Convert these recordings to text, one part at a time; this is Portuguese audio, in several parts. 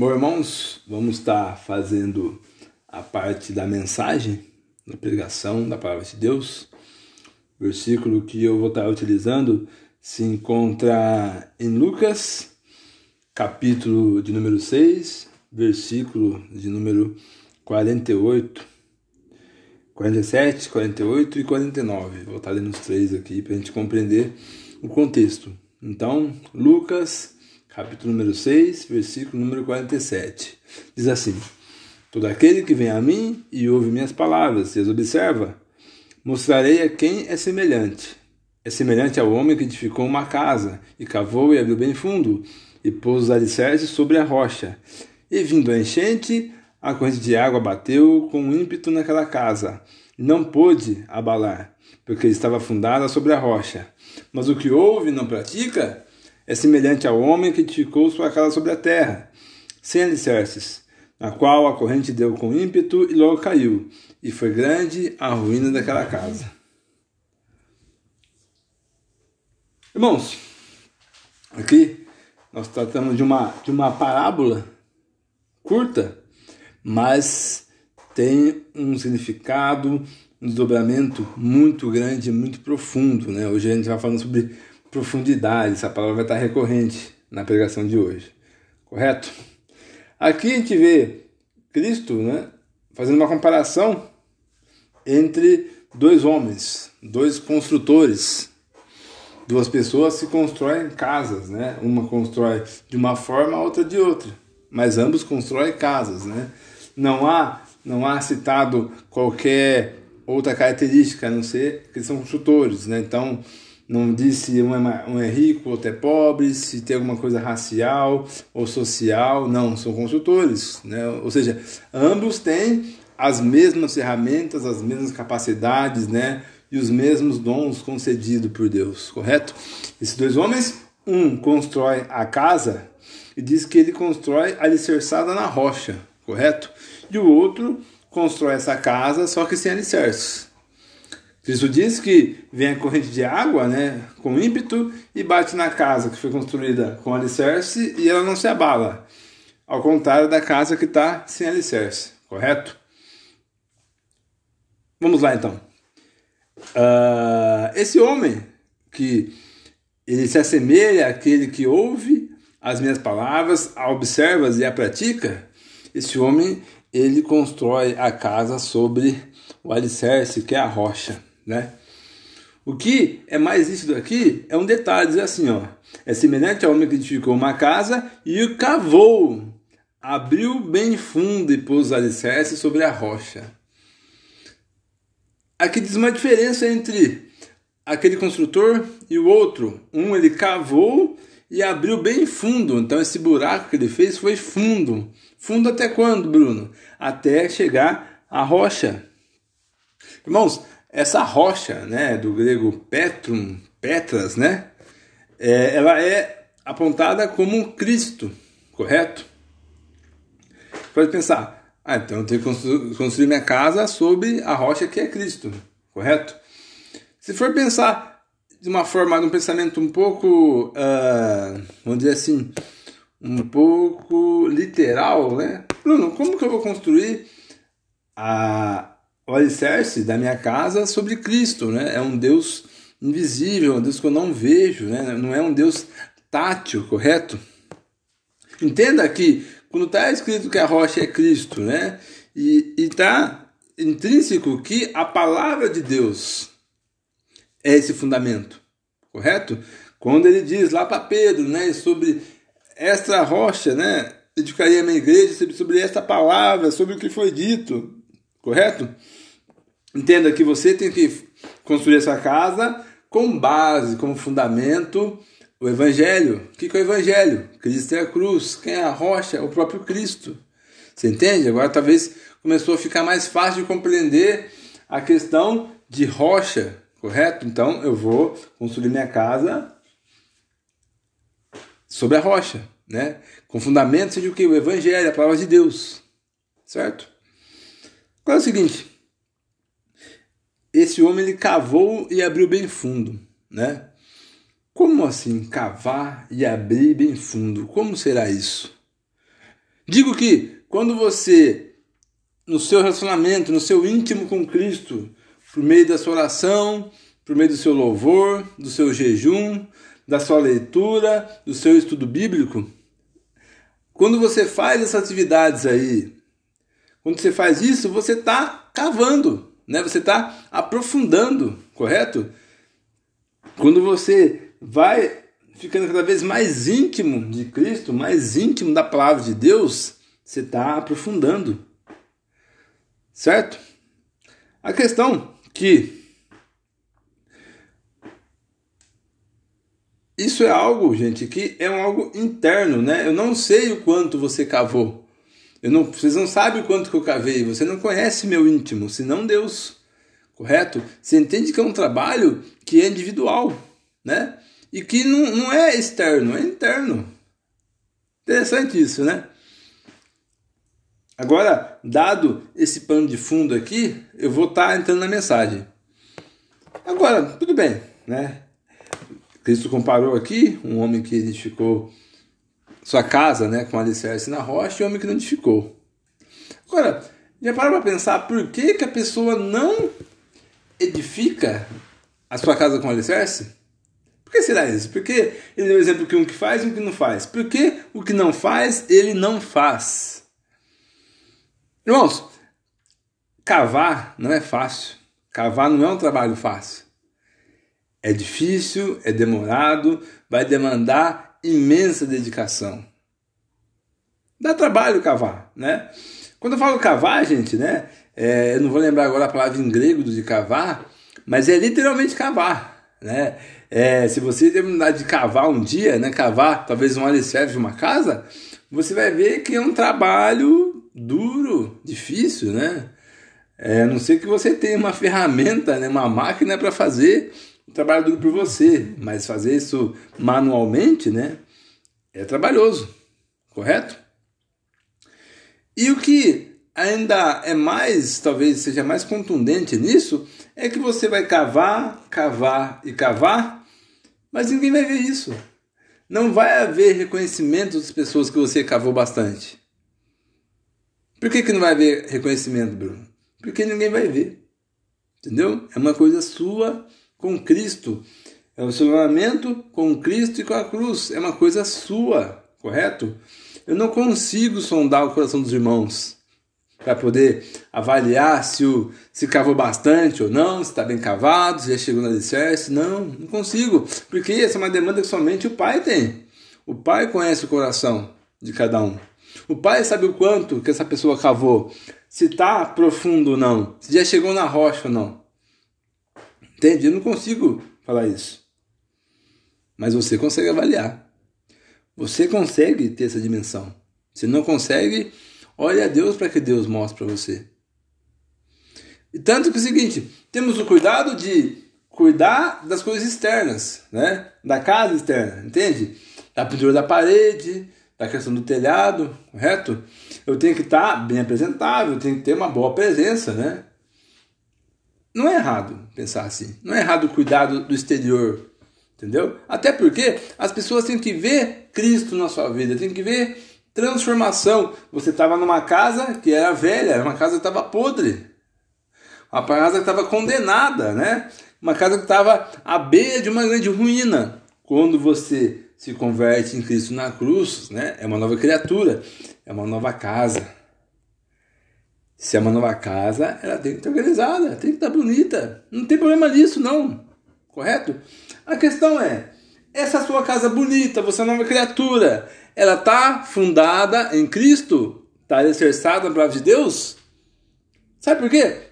Bom, irmãos, vamos estar fazendo a parte da mensagem, da pregação da palavra de Deus. O versículo que eu vou estar utilizando se encontra em Lucas, capítulo de número 6, versículo de número 48, 47, 48 e 49. Vou estar lendo os três aqui para a gente compreender o contexto. Então, Lucas, capítulo número 6, versículo número 47. Diz assim: Todo aquele que vem a mim e ouve minhas palavras e as observa, mostrarei a quem é semelhante. É semelhante ao homem que edificou uma casa, e cavou e abriu bem fundo, e pôs os alicerces sobre a rocha. E vindo a enchente, a corrente de água bateu com ímpeto naquela casa, e não pôde abalar, porque estava fundada sobre a rocha. Mas o que ouve e não pratica é semelhante ao homem que edificou sua casa sobre a terra, sem alicerces, na qual a corrente deu com ímpeto e logo caiu, e foi grande a ruína daquela casa. Irmãos, aqui nós tratamos de uma, de uma parábola curta, mas tem um significado, um desdobramento muito grande, muito profundo. Né? Hoje a gente vai falando sobre profundidade, essa palavra vai estar recorrente na pregação de hoje, correto? Aqui a gente vê Cristo né, fazendo uma comparação entre dois homens, dois construtores. Duas pessoas se constroem casas, né? Uma constrói de uma forma, a outra de outra, mas ambos constroem casas, né? Não há, não há citado qualquer outra característica, a não ser que são construtores, né? Então, não diz se um é, um é rico, outro é pobre, se tem alguma coisa racial ou social, não, são construtores, né? Ou seja, ambos têm as mesmas ferramentas, as mesmas capacidades, né? E os mesmos dons concedidos por Deus, correto? Esses dois homens, um constrói a casa e diz que ele constrói alicerçada na rocha, correto? E o outro constrói essa casa, só que sem alicerces. Cristo diz que vem a corrente de água, né, com ímpeto e bate na casa que foi construída com alicerce e ela não se abala. Ao contrário da casa que está sem alicerce, correto? Vamos lá então. Uh, esse homem que ele se assemelha àquele que ouve as minhas palavras, a observa e a pratica, esse homem ele constrói a casa sobre o alicerce, que é a rocha né? O que é mais nítido aqui é um detalhe, assim, ó, é semelhante ao homem que edificou uma casa e o cavou, abriu bem fundo e pôs alicerce sobre a rocha. Aqui diz uma diferença entre aquele construtor e o outro. Um ele cavou e abriu bem fundo, então esse buraco que ele fez foi fundo. Fundo até quando, Bruno? Até chegar à rocha. Irmãos, essa rocha, né, do grego petrum, petras, né, é, ela é apontada como Cristo, correto? Pode pensar, ah, então eu tenho que construir minha casa sobre a rocha que é Cristo, correto? Se for pensar de uma forma, de um pensamento um pouco, uh, vamos dizer assim, um pouco literal, né? Bruno, como que eu vou construir a, o alicerce da minha casa sobre Cristo, né? É um Deus invisível, um Deus que eu não vejo, né? Não é um Deus tátil, correto? Entenda que quando está escrito que a rocha é Cristo, né? E está intrínseco que a palavra de Deus é esse fundamento, correto? Quando ele diz lá para Pedro, né, sobre esta rocha, né, edificaria a minha igreja sobre esta palavra, sobre o que foi dito, correto? Entenda que você tem que construir essa casa com base, como fundamento, o Evangelho. O que é o Evangelho? Cristo é a cruz. Quem é a rocha? É o próprio Cristo. Você entende? Agora talvez começou a ficar mais fácil de compreender a questão de rocha, correto? Então eu vou construir minha casa sobre a rocha, né? Com fundamento de o que? O Evangelho, a palavra de Deus, certo? Agora é o seguinte, esse homem ele cavou e abriu bem fundo, né? Como assim cavar e abrir bem fundo? Como será isso? Digo que quando você, no seu relacionamento, no seu íntimo com Cristo, por meio da sua oração, por meio do seu louvor, do seu jejum, da sua leitura, do seu estudo bíblico, quando você faz essas atividades aí, quando você faz isso, você está cavando, né? Você está aprofundando, correto? Quando você vai ficando cada vez mais íntimo de Cristo, mais íntimo da palavra de Deus, você está aprofundando. Certo? A questão que isso é algo, gente, que é um algo interno, né? Eu não sei o quanto você cavou. Eu não, vocês não sabem quanto que eu cavei. Você não conhece meu íntimo, senão Deus. Correto? Você entende que é um trabalho que é individual, né? e que não, não é externo, é interno. Interessante isso, né? Agora, dado esse pano de fundo aqui, eu vou estar tá entrando na mensagem. Agora, tudo bem, né? Cristo comparou aqui um homem que edificou sua casa né, com alicerce na rocha e homem que não edificou. Agora, já parou para pensar por que, que a pessoa não edifica a sua casa com alicerce? Por que será isso? Porque ele deu exemplo que um que faz e um que não faz. Porque o que não faz, ele não faz. Irmãos, cavar não é fácil. Cavar não é um trabalho fácil. É difícil, é demorado, vai demandar imensa dedicação. Dá trabalho cavar, né? Quando eu falo cavar, gente, né? É, eu não vou lembrar agora a palavra em grego de cavar, mas é literalmente cavar, né? É, se você terminar de cavar um dia, né, cavar talvez um alicerce de uma casa, você vai ver que é um trabalho duro, difícil, né? É, a não ser que você tenha uma ferramenta, né, uma máquina para fazer o trabalho duro por você, mas fazer isso manualmente, né, é trabalhoso, correto? E o que ainda é mais, talvez seja mais contundente nisso, é que você vai cavar, cavar e cavar mas ninguém vai ver isso. Não vai haver reconhecimento das pessoas que você cavou bastante. Por que, que não vai haver reconhecimento, Bruno? Porque ninguém vai ver. Entendeu? É uma coisa sua com Cristo. É o relacionamento com Cristo e com a cruz. É uma coisa sua, correto? Eu não consigo sondar o coração dos irmãos para poder avaliar se, o, se cavou bastante ou não, se está bem cavado, se já chegou no alicerce. Não, não consigo, porque essa é uma demanda que somente o pai tem. O pai conhece o coração de cada um. O pai sabe o quanto que essa pessoa cavou, se está profundo ou não, se já chegou na rocha ou não. Entende? Eu não consigo falar isso. Mas você consegue avaliar. Você consegue ter essa dimensão. Se não consegue, Olhe a Deus para que Deus mostre para você. E tanto que é o seguinte, temos o cuidado de cuidar das coisas externas, né? Da casa externa, entende? Da pintura da parede, da questão do telhado, correto? Eu tenho que estar bem apresentável, eu tenho que ter uma boa presença, né? Não é errado pensar assim. Não é errado cuidar do, exterior, entendeu? Até porque as pessoas têm que ver Cristo na sua vida, têm que ver transformação. Você estava numa casa que era velha, era uma casa que estava podre, uma casa que estava condenada, né? Uma casa que estava à beira de uma grande ruína. Quando você se converte em Cristo na cruz, né? É uma nova criatura, é uma nova casa. Se é uma nova casa, ela tem que estar organizada, tem que estar bonita. Não tem problema nisso, não. Correto? A questão é, essa sua casa bonita, você é uma nova criatura, ela está fundada em Cristo, está alicerçada na palavra de Deus. Sabe por quê?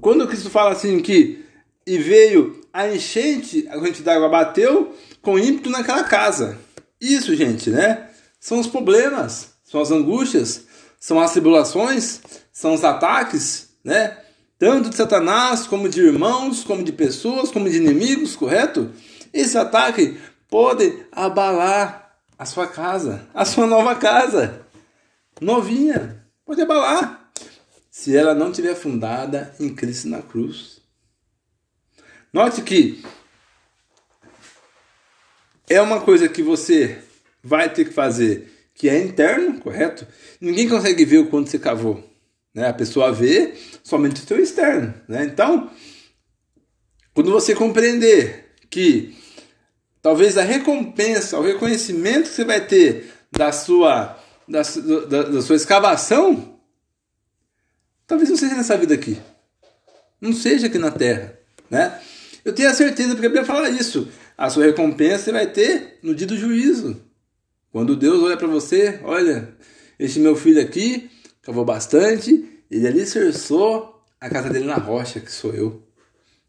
Quando Cristo fala assim que e veio a enchente, a corrente d'água bateu com ímpeto naquela casa. Isso, gente, né? São os problemas, são as angústias, são as tribulações, são os ataques, né? Tanto de Satanás, como de irmãos, como de pessoas, como de inimigos, correto? Esse ataque pode abalar a sua casa, a sua nova casa, novinha, pode abalar, se ela não estiver fundada em Cristo na cruz. Note que é uma coisa que você vai ter que fazer que é interno, correto? Ninguém consegue ver o quanto você cavou. Né? A pessoa vê somente o seu externo. Né? Então, quando você compreender que talvez a recompensa, o reconhecimento que você vai ter da sua, da, da, da sua escavação, talvez não seja nessa vida aqui. Não seja aqui na terra. Né? Eu tenho a certeza, porque a Bíblia fala isso. A sua recompensa você vai ter no dia do juízo. Quando Deus olha para você, olha, este meu filho aqui cavou bastante, ele alicerçou a casa dele na rocha, que sou eu.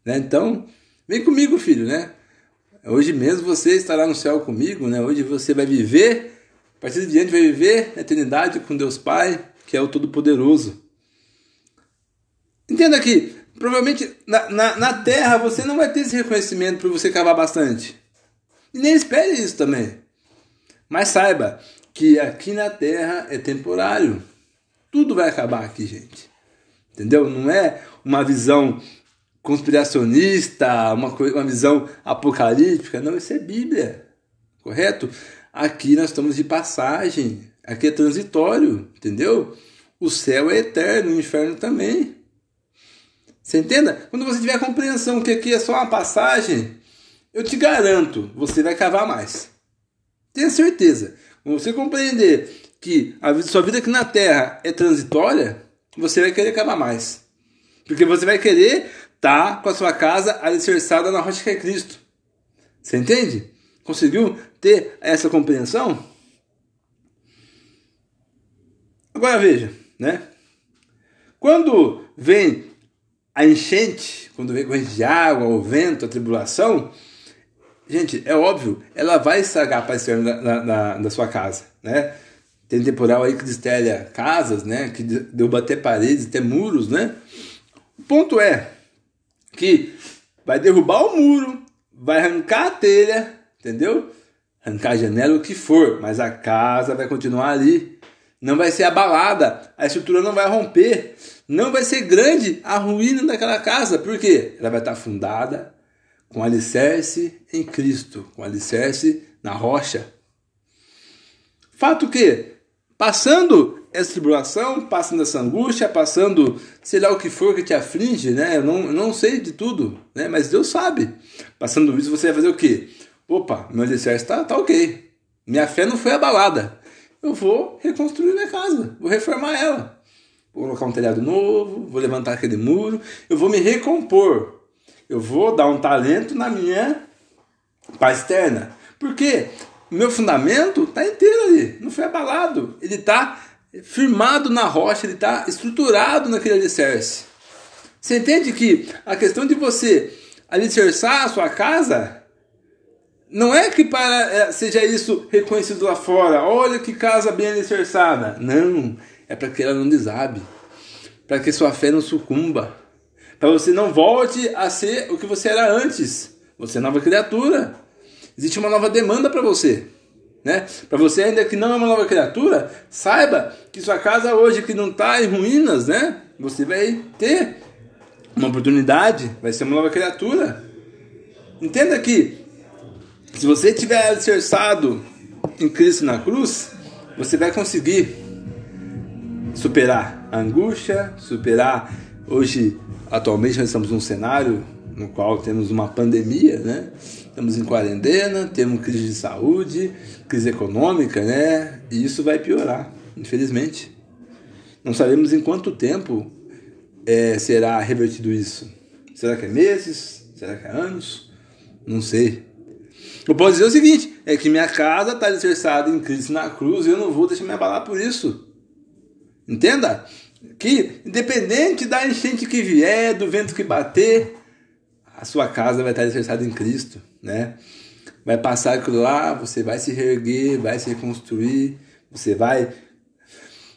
Né? Então, vem comigo, filho, né? Hoje mesmo você estará no céu comigo, né? Hoje você vai viver, a partir de diante vai viver a eternidade com Deus Pai, que é o Todo-Poderoso. Entenda que, provavelmente na, na, na, terra você não vai ter esse reconhecimento por você cavar bastante. E nem espere isso também. Mas saiba que aqui na terra é temporário. Tudo vai acabar aqui, gente. Entendeu? Não é uma visão conspiracionista, uma, uma visão apocalíptica. Não, isso é Bíblia. Correto? Aqui nós estamos de passagem. Aqui é transitório. Entendeu? O céu é eterno, o inferno também. Você entenda? Quando você tiver a compreensão que aqui é só uma passagem, eu te garanto, você vai cavar mais. Tenha certeza. Você compreender que a sua vida aqui na Terra é transitória, você vai querer cavar mais. Porque você vai querer estar tá com a sua casa alicerçada na rocha que é Cristo. Você entende? Conseguiu ter essa compreensão? Agora veja, né? Quando vem a enchente, quando vem corrente de água, o vento, a tribulação, gente, é óbvio, ela vai estragar a externa da, da, da, sua casa, né? Tem temporal aí que destelha casas, né? Que derruba até paredes, até muros, né? O ponto é que vai derrubar o muro, vai arrancar a telha, entendeu? Arrancar a janela, o que for, mas a casa vai continuar ali. Não vai ser abalada, a estrutura não vai romper, não vai ser grande a ruína daquela casa, por quê? Ela vai estar fundada com alicerce em Cristo, com alicerce na rocha. Fato que, passando essa tribulação, passando essa angústia, passando sei lá o que for que te aflige, né? Eu não, não sei de tudo, né? Mas Deus sabe. Passando isso, você vai fazer o quê? Opa, meu alicerce está tá ok. Minha fé não foi abalada. Eu vou reconstruir minha casa, vou reformar ela. Vou colocar um telhado novo, vou levantar aquele muro, eu vou me recompor eu vou dar um talento na minha paz externa. Porque meu fundamento está inteiro ali, não foi abalado. Ele está firmado na rocha, ele está estruturado naquele alicerce. Você entende que a questão de você alicerçar a sua casa não é que para é, seja isso reconhecido lá fora. Olha que casa bem alicerçada. Não, é para que ela não desabe, para que sua fé não sucumba para você não volte a ser o que você era antes. Você é nova criatura. Existe uma nova demanda para você. Né? Para você ainda que não é uma nova criatura, saiba que sua casa hoje que não está em ruínas, né? Você vai ter uma oportunidade, vai ser uma nova criatura. Entenda que se você tiver alicerçado em Cristo na cruz, você vai conseguir superar a angústia, superar hoje Atualmente nós estamos num cenário no qual temos uma pandemia, né? Estamos em quarentena, temos crise de saúde, crise econômica, né? E isso vai piorar, infelizmente. Não sabemos em quanto tempo é, será revertido isso. Será que é meses? Será que é anos? Não sei. Eu posso dizer o seguinte: é que minha casa está alicerçada em Cristo na cruz e eu não vou deixar me abalar por isso. Entenda? Que, independente da enchente que vier, do vento que bater, a sua casa vai estar alicerçada em Cristo, né? Vai passar aquilo lá, você vai se reerguer, vai se reconstruir, você vai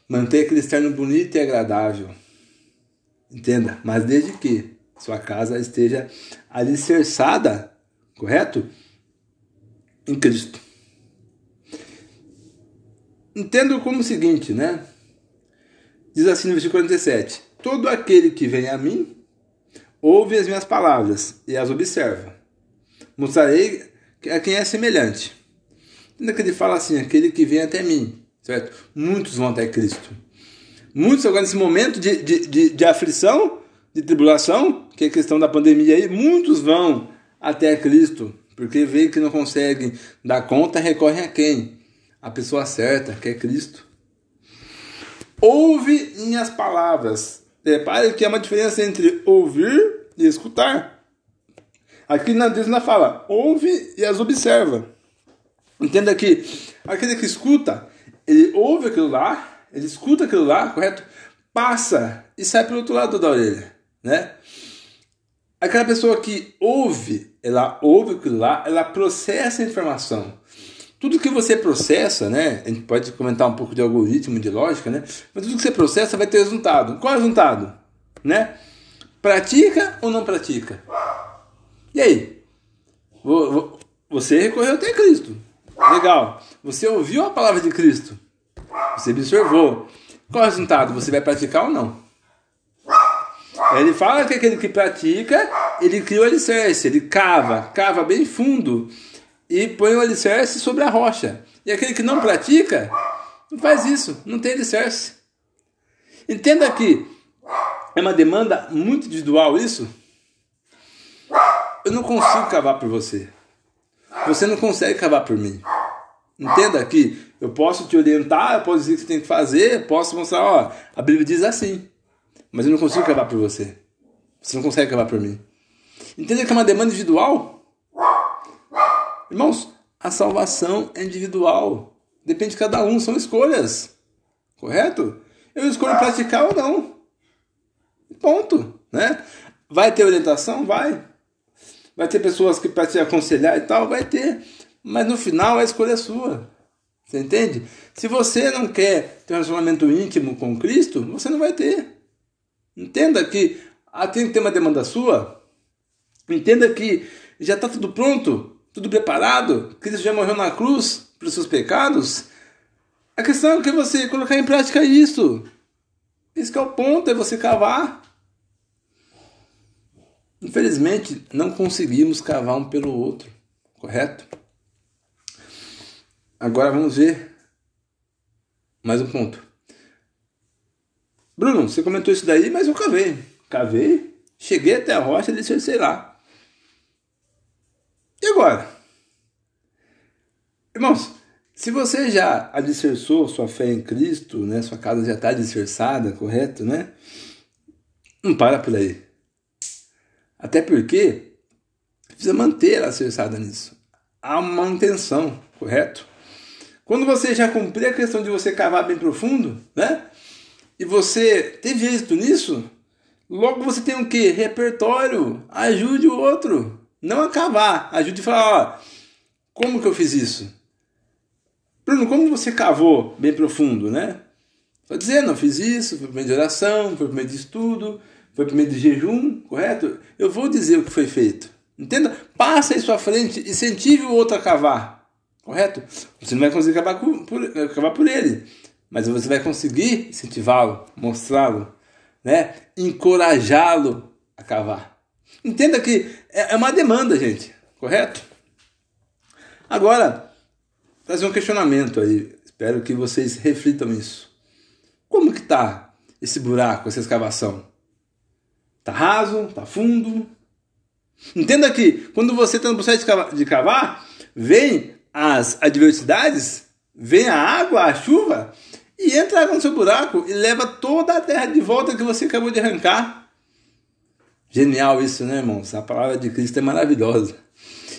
manter aquele externo bonito e agradável. Entenda? Mas desde que sua casa esteja alicerçada, correto? Em Cristo. Entendo como o seguinte, né? Diz assim no versículo 47: Todo aquele que vem a mim ouve as minhas palavras e as observa. Mostrarei a quem é semelhante. Ainda que ele fala assim: aquele que vem até mim. certo? Muitos vão até Cristo. Muitos agora nesse momento de, de, de, de aflição, de tribulação, que é a questão da pandemia aí, muitos vão até Cristo, porque veem que não conseguem dar conta, recorrem a quem? A pessoa certa, que é Cristo. Ouve minhas palavras. Repare que há uma diferença entre ouvir e escutar. Aqui na na fala, ouve e as observa. Entenda que aquele que escuta, ele ouve aquilo lá, ele escuta aquilo lá, correto? Passa e sai pelo outro lado da orelha, né? Aquela pessoa que ouve, ela ouve aquilo lá, ela processa a informação. Tudo que você processa, né? A gente pode comentar um pouco de algoritmo, de lógica, né? Mas tudo que você processa vai ter resultado. Qual é o resultado? Né? Pratica ou não pratica? E aí? Você recorreu até Cristo. Legal. Você ouviu a palavra de Cristo. Você observou. Qual é o resultado? Você vai praticar ou não? Ele fala que aquele que pratica, ele cria o alicerce, ele cava, cava bem fundo e põe o alicerce sobre a rocha. E aquele que não pratica, não faz isso, não tem alicerce. Entenda que é uma demanda muito individual isso. Eu não consigo cavar por você. Você não consegue cavar por mim. Entenda que eu posso te orientar, eu posso dizer o que você tem que fazer, posso mostrar, ó, a Bíblia diz assim. Mas eu não consigo cavar por você. Você não consegue cavar por mim. Entenda que é uma demanda individual? Irmãos, a salvação é individual. Depende de cada um, são escolhas. Correto? Eu escolho praticar ou não. Ponto. Né? Vai ter orientação? Vai. Vai ter pessoas que para te aconselhar e tal? Vai ter. Mas no final a escolha é sua. Você entende? Se você não quer ter um relacionamento íntimo com Cristo, você não vai ter. Entenda que tem que ter uma demanda sua. Entenda que já está tudo pronto, tudo preparado. Cristo já morreu na cruz pelos seus pecados. A questão é que você colocar em prática isso. Esse é o ponto, é você cavar. Infelizmente, não conseguimos cavar um pelo outro, correto? Agora vamos ver mais um ponto. Bruno, você comentou isso daí, mas eu cavei. Cavei, cheguei até a rocha e sei lá. Agora? Irmãos, se você já alicerçou sua fé em Cristo, né, sua casa já está alicerçada, correto, né? Não para por aí. Até porque precisa manter alicerçada nisso. Há uma manutenção, correto? Quando você já cumprir a questão de você cavar bem profundo, né? e você teve êxito nisso, logo você tem o que? Repertório. Ajude o outro. Não acabar. Ajude a falar, ó, como que eu fiz isso? Bruno, como você cavou bem profundo, né? Só dizer, não fiz isso, foi por meio de oração, foi por meio de estudo, foi por meio de jejum, correto? Eu vou dizer o que foi feito. Entenda? Passa em sua frente, incentive o outro a cavar, correto? Você não vai conseguir acabar por, por ele, mas você vai conseguir incentivá-lo, mostrá-lo, né? encorajá-lo a cavar. Entenda que é, é uma demanda, gente, correto? Agora, trazer um questionamento aí. Espero que vocês reflitam isso. Como que tá esse buraco, essa escavação? Tá raso? Tá fundo? Entenda que quando você está no processo de cavar, vem as adversidades, vem a água, a chuva, e entra no seu buraco e leva toda a terra de volta que você acabou de arrancar. Genial isso, né, irmãos? A palavra de Cristo é maravilhosa.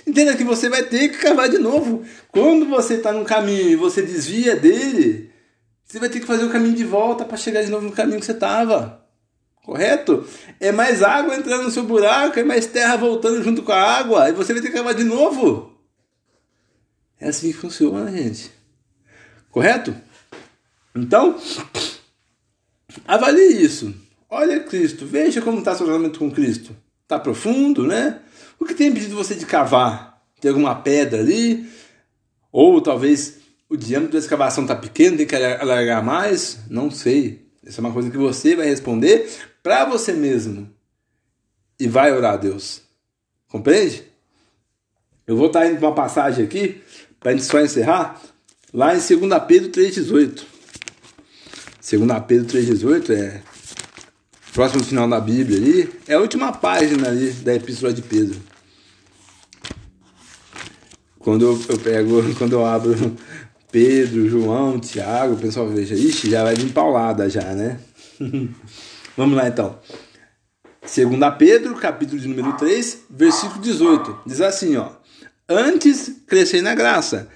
Entenda que você vai ter que cavar de novo. Quando você está no caminho e você desvia dele, você vai ter que fazer o caminho de volta para chegar de novo no caminho que você estava. Correto? É mais água entrando no seu buraco, é mais terra voltando junto com a água, e você vai ter que cavar de novo. É assim que funciona, gente. Correto? Então, avalie isso. Olha Cristo, veja como está seu relacionamento com Cristo. Está profundo, né? O que tem impedido você de cavar? Tem alguma pedra ali? Ou talvez o diâmetro da escavação está pequeno, tem que alargar mais? Não sei. Essa é uma coisa que você vai responder para você mesmo. E vai orar a Deus. Compreende? Eu vou estar tá indo para uma passagem aqui, para a gente só encerrar, lá em 2 Pedro 3,18. 2 Pedro 3,18 é próximo final da Bíblia ali, é a última página ali da Epístola de Pedro. Quando eu, pego, quando eu abro Pedro, João, Tiago, o pessoal veja, ixi, já vai vir paulada já, né? Vamos lá então. 2 Pedro, capítulo de número 3, versículo 18. Diz assim, ó: Antes crescei na graça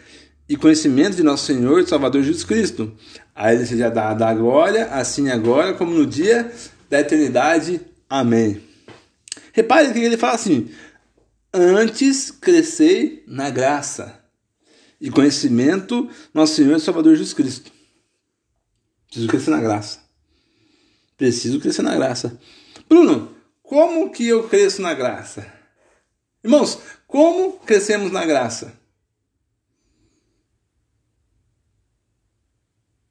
e conhecimento de nosso Senhor e Salvador Jesus Cristo. A ele seja dada a glória, assim agora como no dia da eternidade. Amém. Repare que ele fala assim: Antes crescei na graça e conhecimento nosso Senhor e Salvador Jesus Cristo. Preciso crescer na graça. Preciso crescer na graça. Bruno, como que eu cresço na graça? Irmãos, como crescemos na graça?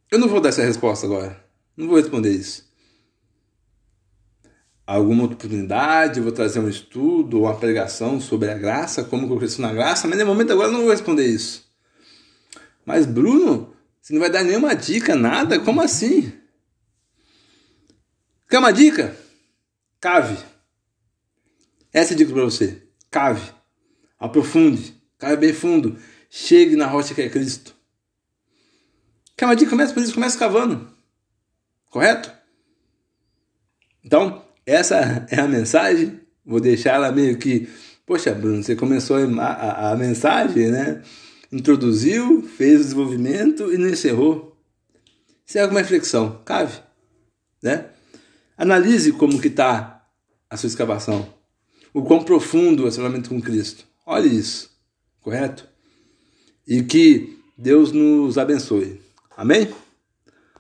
Eu não vou dar essa resposta agora. Não vou responder isso. Alguma oportunidade, vou trazer um estudo ou uma pregação sobre a graça, como que eu cresço na graça, mas no momento agora eu não vou responder isso. Mas Bruno, você não vai dar nenhuma dica, nada? Como assim? Quer uma dica? Cave. Essa é a dica para você. Cave. Aprofunde. Cave bem fundo. Chegue na rocha que é Cristo. Quer uma dica? Começa por isso. Começa cavando. Correto? Então, essa é a mensagem. Vou deixar ela meio que. Poxa, Bruno, você começou a, a, a mensagem, né? Introduziu, fez o desenvolvimento e não encerrou. Isso é alguma reflexão. Cave. Né? Analise como que está a sua escavação. O quão profundo o relacionamento com Cristo. Olhe isso. Correto? E que Deus nos abençoe. Amém?